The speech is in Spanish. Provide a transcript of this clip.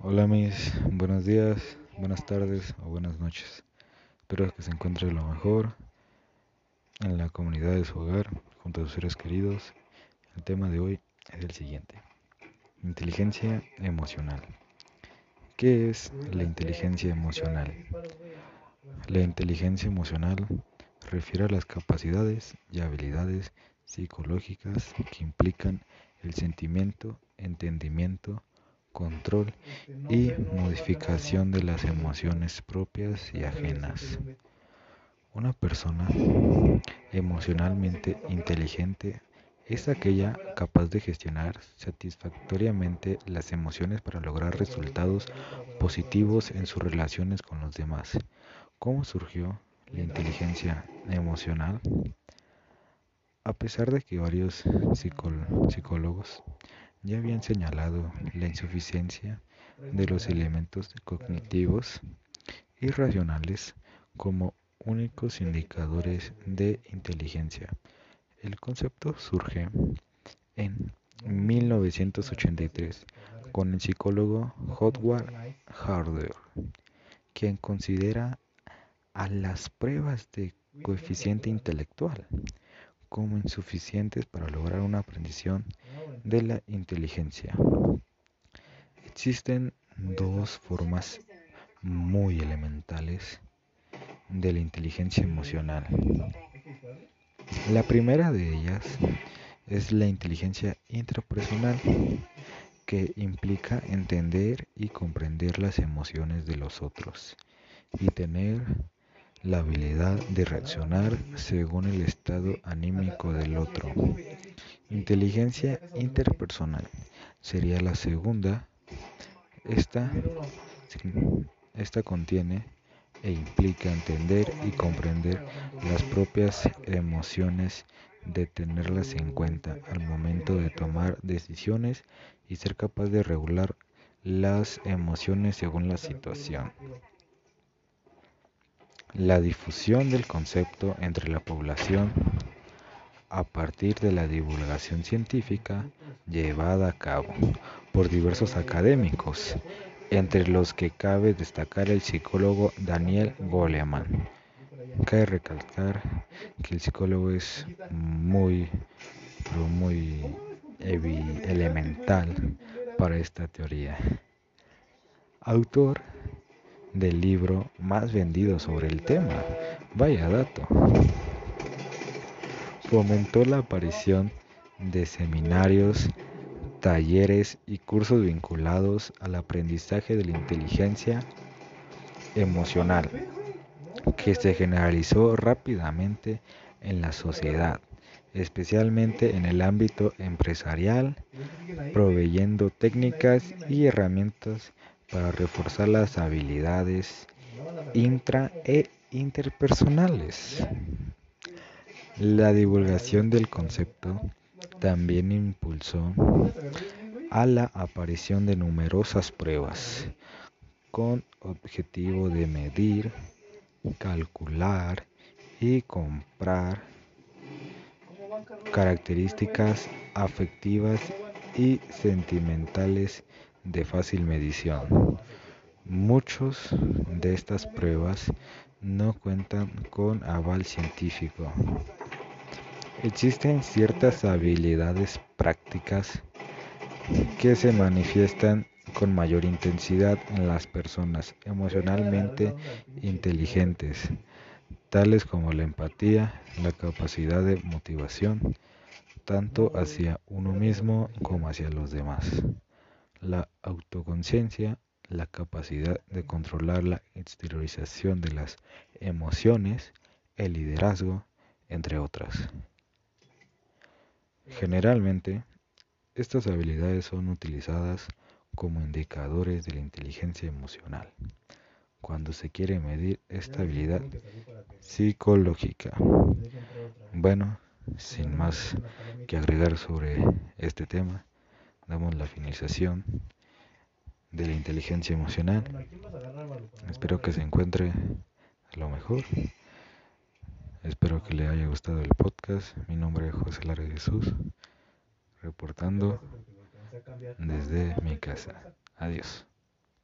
Hola mis buenos días, buenas tardes o buenas noches. Espero que se encuentre lo mejor en la comunidad de su hogar, junto a sus seres queridos. El tema de hoy es el siguiente. Inteligencia emocional. ¿Qué es la inteligencia emocional? La inteligencia emocional refiere a las capacidades y habilidades psicológicas que implican el sentimiento, entendimiento, control y modificación de las emociones propias y ajenas. Una persona emocionalmente inteligente es aquella capaz de gestionar satisfactoriamente las emociones para lograr resultados positivos en sus relaciones con los demás. ¿Cómo surgió la inteligencia emocional? A pesar de que varios psicólogos ya habían señalado la insuficiencia de los elementos cognitivos y racionales como únicos indicadores de inteligencia. El concepto surge en 1983 con el psicólogo Howard Harder, quien considera a las pruebas de coeficiente intelectual como insuficientes para lograr una aprendizaje de la inteligencia. Existen dos formas muy elementales de la inteligencia emocional. La primera de ellas es la inteligencia intrapersonal, que implica entender y comprender las emociones de los otros y tener la habilidad de reaccionar según el estado anímico del otro. Inteligencia interpersonal sería la segunda. Esta, esta contiene e implica entender y comprender las propias emociones, de tenerlas en cuenta al momento de tomar decisiones y ser capaz de regular las emociones según la situación. La difusión del concepto entre la población a partir de la divulgación científica llevada a cabo por diversos académicos, entre los que cabe destacar el psicólogo Daniel Goleman. Cabe recalcar que el psicólogo es muy, muy elemental para esta teoría. Autor del libro más vendido sobre el tema. Vaya dato. Fomentó la aparición de seminarios, talleres y cursos vinculados al aprendizaje de la inteligencia emocional, que se generalizó rápidamente en la sociedad, especialmente en el ámbito empresarial, proveyendo técnicas y herramientas para reforzar las habilidades intra e interpersonales. La divulgación del concepto también impulsó a la aparición de numerosas pruebas con objetivo de medir, calcular y comprar características afectivas y sentimentales de fácil medición. Muchos de estas pruebas no cuentan con aval científico. Existen ciertas habilidades prácticas que se manifiestan con mayor intensidad en las personas emocionalmente inteligentes, tales como la empatía, la capacidad de motivación, tanto hacia uno mismo como hacia los demás la autoconciencia, la capacidad de controlar la exteriorización de las emociones, el liderazgo, entre otras. Generalmente, estas habilidades son utilizadas como indicadores de la inteligencia emocional cuando se quiere medir esta habilidad psicológica. Bueno, sin más que agregar sobre este tema, damos la finalización de la inteligencia emocional. Espero que se encuentre lo mejor. Espero que le haya gustado el podcast. Mi nombre es José Lara Jesús, reportando desde mi casa. Adiós.